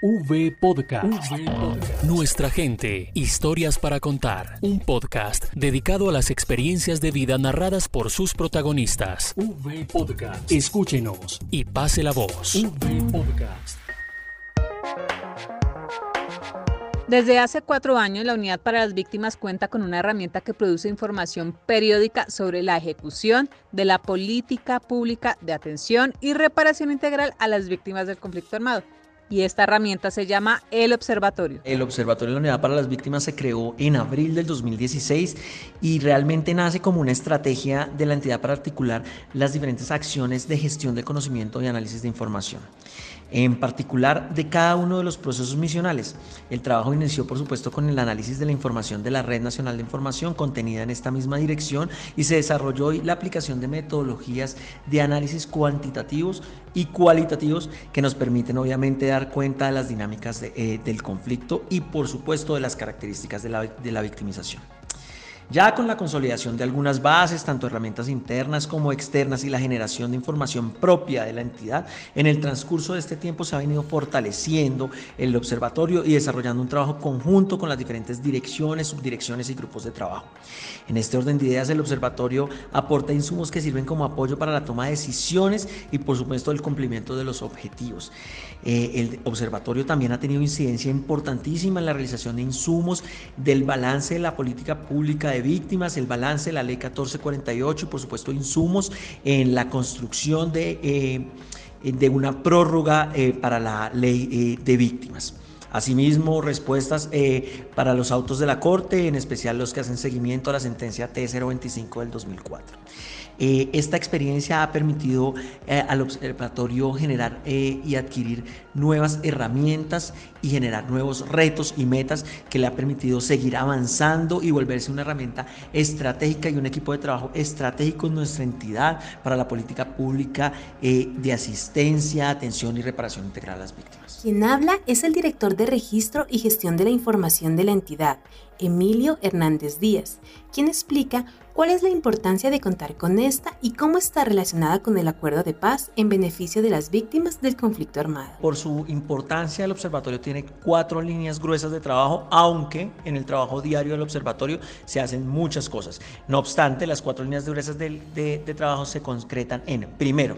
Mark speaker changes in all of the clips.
Speaker 1: V Podcast. Nuestra gente, historias para contar. Un podcast dedicado a las experiencias de vida narradas por sus protagonistas. V Podcast. Escúchenos y pase la voz. V Podcast.
Speaker 2: Desde hace cuatro años, la Unidad para las Víctimas cuenta con una herramienta que produce información periódica sobre la ejecución de la política pública de atención y reparación integral a las víctimas del conflicto armado. Y esta herramienta se llama El Observatorio.
Speaker 3: El Observatorio de la Unidad para las Víctimas se creó en abril del 2016 y realmente nace como una estrategia de la entidad para articular las diferentes acciones de gestión de conocimiento y análisis de información en particular de cada uno de los procesos misionales. El trabajo inició, por supuesto, con el análisis de la información de la Red Nacional de Información contenida en esta misma dirección y se desarrolló la aplicación de metodologías de análisis cuantitativos y cualitativos que nos permiten obviamente dar cuenta de las dinámicas eh, del conflicto y por supuesto de las características de la victimización. Ya con la consolidación de algunas bases, tanto herramientas internas como externas y la generación de información propia de la entidad, en el transcurso de este tiempo se ha venido fortaleciendo el observatorio y desarrollando un trabajo conjunto con las diferentes direcciones, subdirecciones y grupos de trabajo. En este orden de ideas, el observatorio aporta insumos que sirven como apoyo para la toma de decisiones y por supuesto el cumplimiento de los objetivos. Eh, el observatorio también ha tenido incidencia importantísima en la realización de insumos del balance de la política pública de víctimas, el balance de la ley 1448 y por supuesto insumos en la construcción de, eh, de una prórroga eh, para la ley eh, de víctimas. Asimismo, respuestas para los autos de la Corte, en especial los que hacen seguimiento a la sentencia T025 del 2004. Eh, esta experiencia ha permitido eh, al observatorio generar eh, y adquirir nuevas herramientas y generar nuevos retos y metas que le ha permitido seguir avanzando y volverse una herramienta estratégica y un equipo de trabajo estratégico en nuestra entidad para la política pública de asistencia, atención y reparación integral a las víctimas.
Speaker 4: Quien habla es el director de registro y gestión de la información de la entidad, Emilio Hernández Díaz, quien explica cuál es la importancia de contar con esta y cómo está relacionada con el acuerdo de paz en beneficio de las víctimas del conflicto armado.
Speaker 3: Por su importancia, el observatorio tiene cuatro líneas gruesas de trabajo, aunque en el trabajo diario del observatorio se hacen muchas cosas. No obstante, las cuatro líneas gruesas de, de trabajo se concretan en, primero,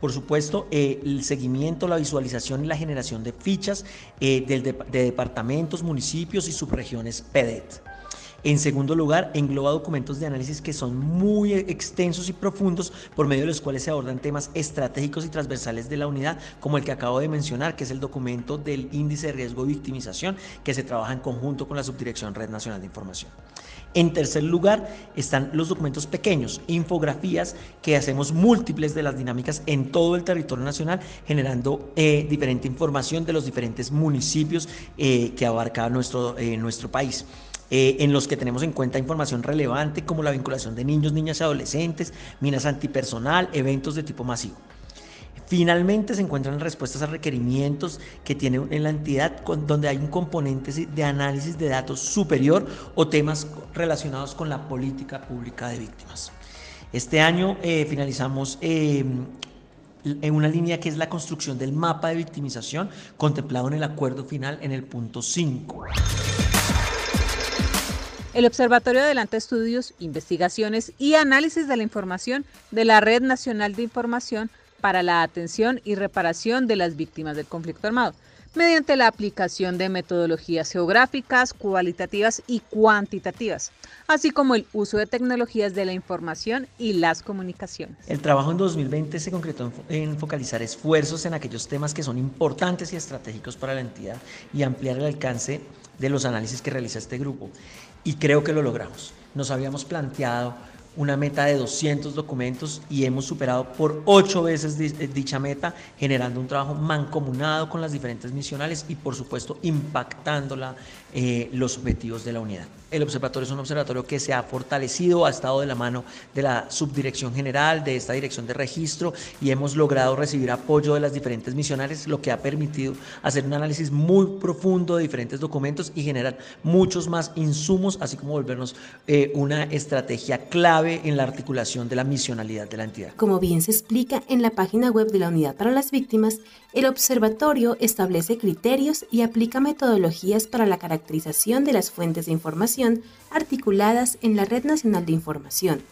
Speaker 3: por supuesto, eh, el seguimiento, la visualización y la generación de fichas eh, de, departamentos, municipios y subregiones PEDET. En segundo lugar, engloba documentos de análisis que son muy extensos y profundos, por medio de los cuales se abordan temas estratégicos y transversales de la unidad, como el que acabo de mencionar, que es el documento del índice de riesgo de victimización, que se trabaja en conjunto con la Subdirección Red Nacional de Información. En tercer lugar están los documentos pequeños, infografías que hacemos múltiples de las dinámicas en todo el territorio nacional, generando eh, diferente información de los diferentes municipios eh, que abarca nuestro, eh, nuestro país. En los que tenemos en cuenta información relevante como la vinculación de niños, niñas y adolescentes, minas antipersonal, eventos de tipo masivo. Finalmente se encuentran respuestas a requerimientos que tiene en la entidad donde hay un componente de análisis de datos superior o temas relacionados con la política pública de víctimas. Este año eh, finalizamos em, en una línea que es la construcción del mapa de victimización contemplado en el acuerdo final en el punto 5.
Speaker 2: El observatorio adelanta estudios, investigaciones y análisis de la información de la Red Nacional de Información para la atención y reparación de las víctimas del conflicto armado, mediante la aplicación de metodologías geográficas, cualitativas y cuantitativas, así como el uso de tecnologías de la información y las comunicaciones.
Speaker 3: El trabajo en 2020 se concretó en focalizar esfuerzos en aquellos temas que son importantes y estratégicos para la entidad y ampliar el alcance de los análisis que realiza este grupo. Y creo que lo logramos. Nos habíamos planteado una meta de 200 documentos y hemos superado por ocho veces eh, dicha meta, generando un trabajo mancomunado con las diferentes misionales y por supuesto impactando eh, los objetivos de la unidad. El observatorio es un observatorio que se ha fortalecido, ha estado de la mano de la subdirección general, de esta dirección de registro y hemos logrado recibir apoyo de las diferentes misionales, lo que ha permitido hacer un análisis muy profundo de diferentes documentos y generar muchos más insumos, así como volvernos eh, una estrategia clave en la articulación de la misionalidad de la entidad.
Speaker 4: Como bien se explica en la página web de la Unidad para las Víctimas, el observatorio establece criterios y aplica metodologías para la caracterización de las fuentes de información articuladas en la Red Nacional de Información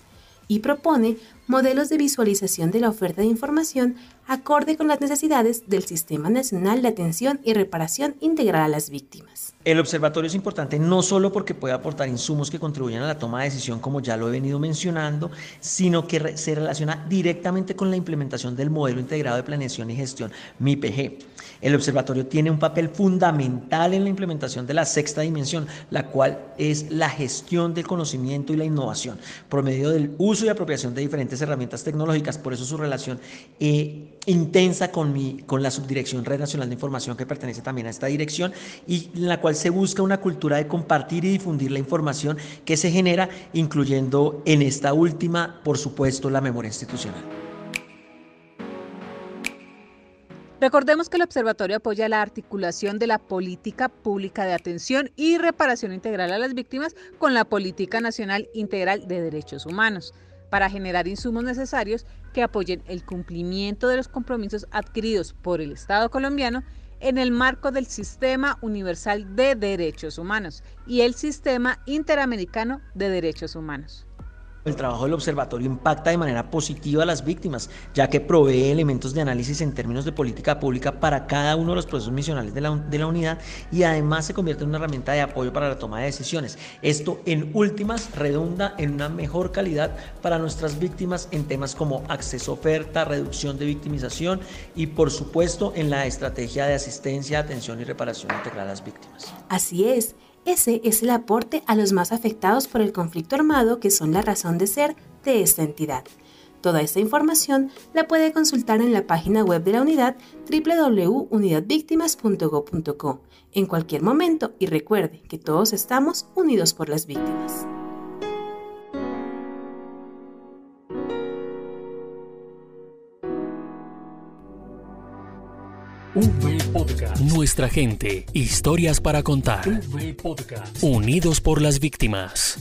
Speaker 4: y propone modelos de visualización de la oferta de información acorde con las necesidades del Sistema Nacional de Atención y Reparación Integral a las Víctimas.
Speaker 3: El observatorio es importante no solo porque puede aportar insumos que contribuyen a la toma de decisión, como ya lo he venido mencionando, sino que se relaciona directamente con la implementación del modelo integrado de planeación y gestión MIPG. El observatorio tiene un papel fundamental en la implementación de la sexta dimensión, la cual es la gestión del conocimiento y la innovación, por medio del uso y apropiación de diferentes herramientas tecnológicas. Por eso su relación eh, intensa con, mi, con la Subdirección Red Nacional de Información, que pertenece también a esta dirección, y en la cual se busca una cultura de compartir y difundir la información que se genera, incluyendo en esta última, por supuesto, la memoria institucional.
Speaker 2: Recordemos que el observatorio apoya la articulación de la política pública de atención y reparación integral a las víctimas con la política nacional integral de derechos humanos para generar insumos necesarios que apoyen el cumplimiento de los compromisos adquiridos por el Estado colombiano en el marco del Sistema Universal de Derechos Humanos y el Sistema Interamericano de Derechos Humanos.
Speaker 3: El trabajo del observatorio impacta de manera positiva a las víctimas, ya que provee elementos de análisis en términos de política pública para cada uno de los procesos misionales de la, unidad y además se convierte en una herramienta de apoyo para la toma de decisiones. Esto en últimas redunda en una mejor calidad para nuestras víctimas en temas como acceso oferta, reducción de victimización y por supuesto en la estrategia de asistencia, atención y reparación integral a las víctimas.
Speaker 4: Así es. Ese es el aporte a los más afectados por el conflicto armado que son la razón de ser de esta entidad. Toda esta información la puede consultar en la página web de la unidad www.unidadvictimas.go.co en cualquier momento y recuerde que todos estamos unidos por las víctimas.
Speaker 1: Nuestra gente, historias para contar. Unidos por las víctimas.